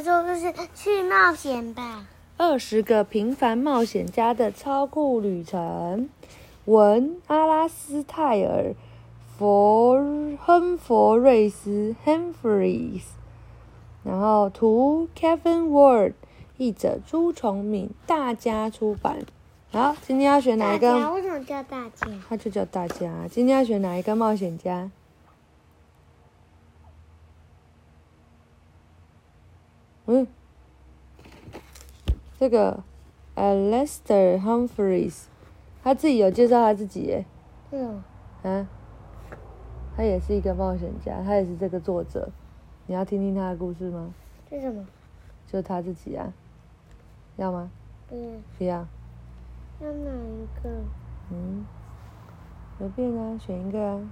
的说故事去冒险吧。二十个平凡冒险家的超酷旅程，文阿拉斯泰尔·佛亨佛瑞斯 （Humphreys），然后图 Kevin Ward，译者朱崇敏，大家出版。好，今天要选哪一个？为什么叫大家？他就叫大家。今天要选哪一个冒险家？嗯，这个 Alastair Humphreys，他自己有介绍他自己耶，嗯，啊，他也是一个冒险家，他也是这个作者。你要听听他的故事吗？这是什么？就他自己啊，要吗？不是，不要。要哪一个？嗯，随便啊，选一个啊。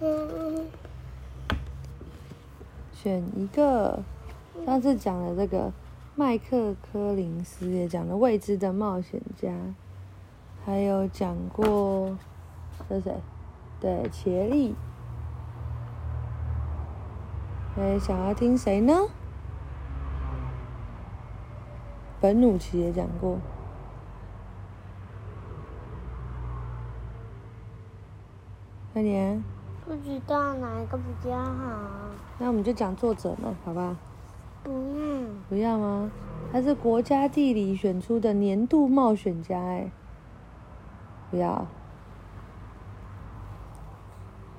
嗯，选一个。上次讲了这个麦克柯林斯，也讲了未知的冒险家，还有讲过这是谁？对，茄利。哎，想要听谁呢？本努奇也讲过。快点，不知道哪一个比较好。那我们就讲作者嘛，好吧？不要。不要吗？他是国家地理选出的年度冒险家，哎，不要。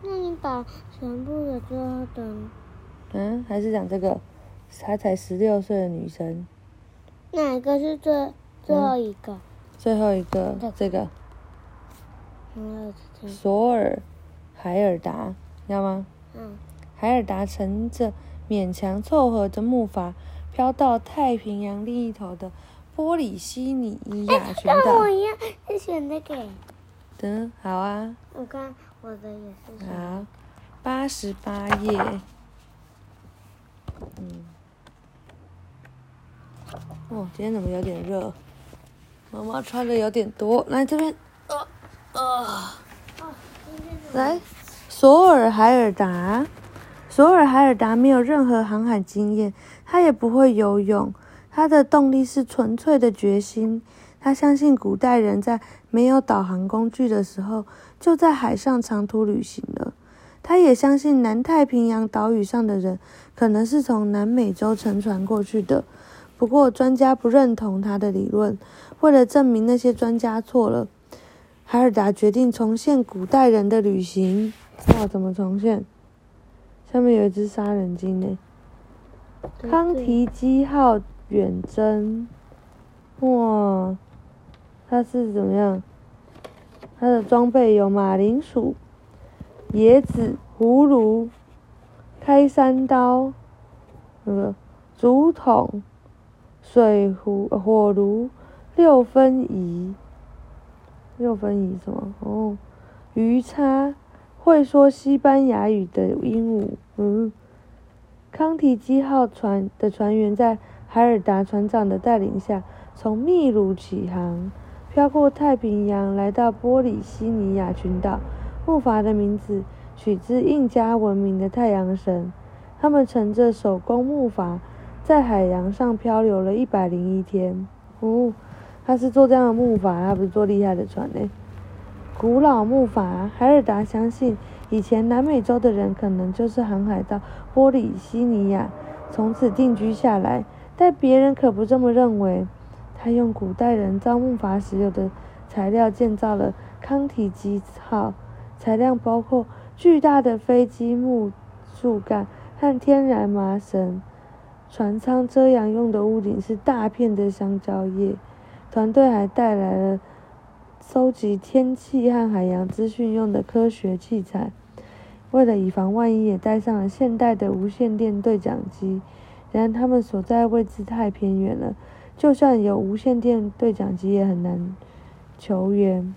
那你把全部的最后的，嗯，还是讲这个，她才十六岁的女生，哪一个是最最后一个？最后一个这个。索尔海尔达，知道吗？嗯，海尔达乘着勉强凑合的木筏，飘到太平洋另一头的波里西尼亚群岛跟我。一样是选这个。嗯，好啊，我看我的也是。好，八十八页。嗯。哦，今天怎么有点热？妈妈穿的有点多，来这边，呃呃，来，索尔海尔达。索尔海尔达没有任何航海经验，他也不会游泳，他的动力是纯粹的决心。他相信古代人在没有导航工具的时候，就在海上长途旅行了。他也相信南太平洋岛屿上的人可能是从南美洲乘船过去的。不过，专家不认同他的理论。为了证明那些专家错了，海尔达决定重现古代人的旅行。哇，怎么重现？下面有一只杀人鲸呢。康提基号远征，哇，它是怎么样？它的装备有马铃薯、椰子、葫芦、开山刀、那个竹筒、水壶、呃火炉、六分仪。六分仪什么？哦，鱼叉，会说西班牙语的鹦鹉。嗯。康提基号船的船员在海尔达船长的带领下，从秘鲁起航，飘过太平洋，来到波里西尼亚群岛。木筏的名字取自印加文明的太阳神。他们乘着手工木筏，在海洋上漂流了一百零一天。哦，他是坐这样的木筏，他不是坐厉害的船呢。古老木筏，海尔达相信。以前南美洲的人可能就是航海到波里西尼亚，从此定居下来，但别人可不这么认为。他用古代人造木筏时有的材料建造了康体基号，材料包括巨大的飞机木树干和天然麻绳。船舱遮阳用的屋顶是大片的香蕉叶。团队还带来了收集天气和海洋资讯用的科学器材。为了以防万一，也带上了现代的无线电对讲机。然而，他们所在位置太偏远了，就算有无线电对讲机，也很难求援。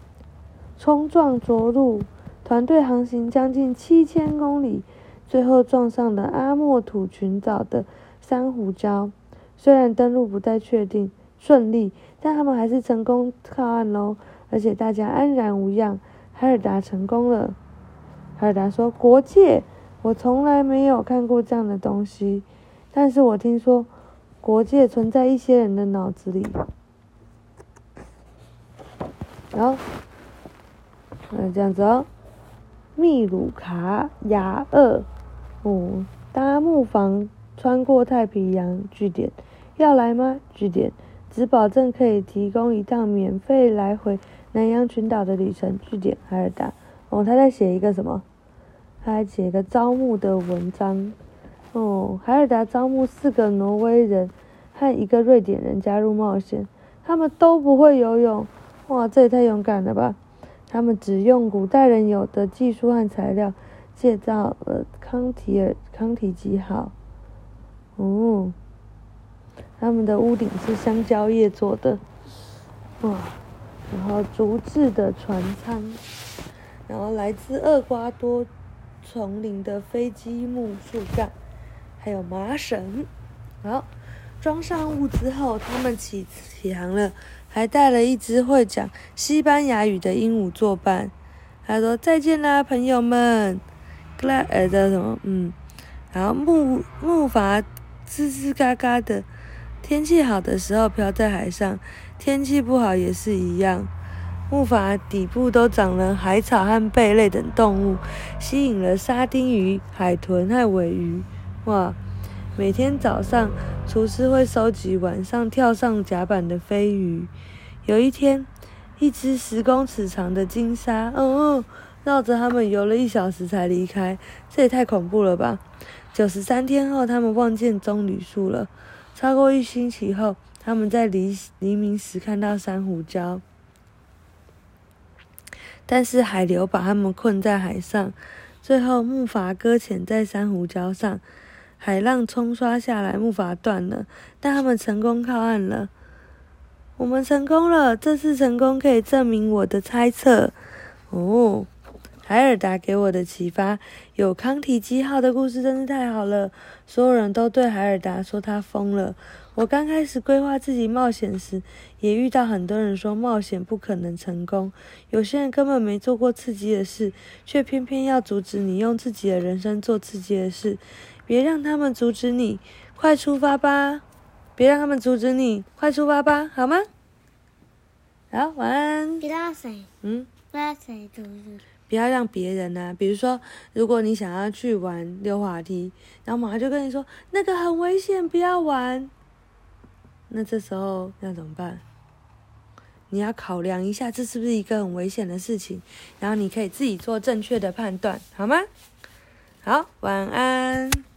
冲撞着陆，团队航行将近七千公里，最后撞上了阿莫土群岛的珊瑚礁。虽然登陆不太确定顺利，但他们还是成功靠岸喽，而且大家安然无恙。海尔达成功了。海尔达说：“国界，我从来没有看过这样的东西，但是我听说国界存在一些人的脑子里。然后，那这样子哦，秘鲁卡雅二，哦，搭木房穿过太平洋，据点，要来吗？据点，只保证可以提供一趟免费来回南洋群岛的旅程。据点，海尔达。哦，他在写一个什么？他还写一个招募的文章。哦，海尔达招募四个挪威人和一个瑞典人加入冒险，他们都不会游泳。哇，这也太勇敢了吧！他们只用古代人有的技术和材料建造了康提尔康提基号。哦，他们的屋顶是香蕉叶做的。哇，然后竹制的船舱，然后来自厄瓜多丛林的飞机木树干，还有麻绳。好，装上物资后，他们起起航了。还带了一只会讲西班牙语的鹦鹉作伴。他说：“再见啦，朋友们。”格拉呃叫什么？嗯，然后木木筏吱吱嘎嘎的。天气好的时候飘在海上，天气不好也是一样。木筏底部都长了海草和贝类等动物，吸引了沙丁鱼、海豚和尾鱼。哇！每天早上，厨师会收集晚上跳上甲板的飞鱼。有一天，一只十公尺长的金鲨，哦，绕着他们游了一小时才离开。这也太恐怖了吧！九十三天后，他们望见棕榈树了。超过一星期后，他们在黎黎明时看到珊瑚礁，但是海流把他们困在海上。最后，木筏搁浅在珊瑚礁上。海浪冲刷下来，木筏断了，但他们成功靠岸了。我们成功了，这次成功可以证明我的猜测。哦，海尔达给我的启发，有康体基号的故事真是太好了。所有人都对海尔达说他疯了。我刚开始规划自己冒险时，也遇到很多人说冒险不可能成功。有些人根本没做过刺激的事，却偏偏要阻止你用自己的人生做刺激的事。别让他们阻止你，快出发吧！别让他们阻止你，快出发吧，好吗？好，晚安。不要谁？嗯？不要？让别人呢？比如说，如果你想要去玩溜滑梯，然后妈妈就跟你说那个很危险，不要玩。那这时候要怎么办？你要考量一下，这是不是一个很危险的事情？然后你可以自己做正确的判断，好吗？好，晚安。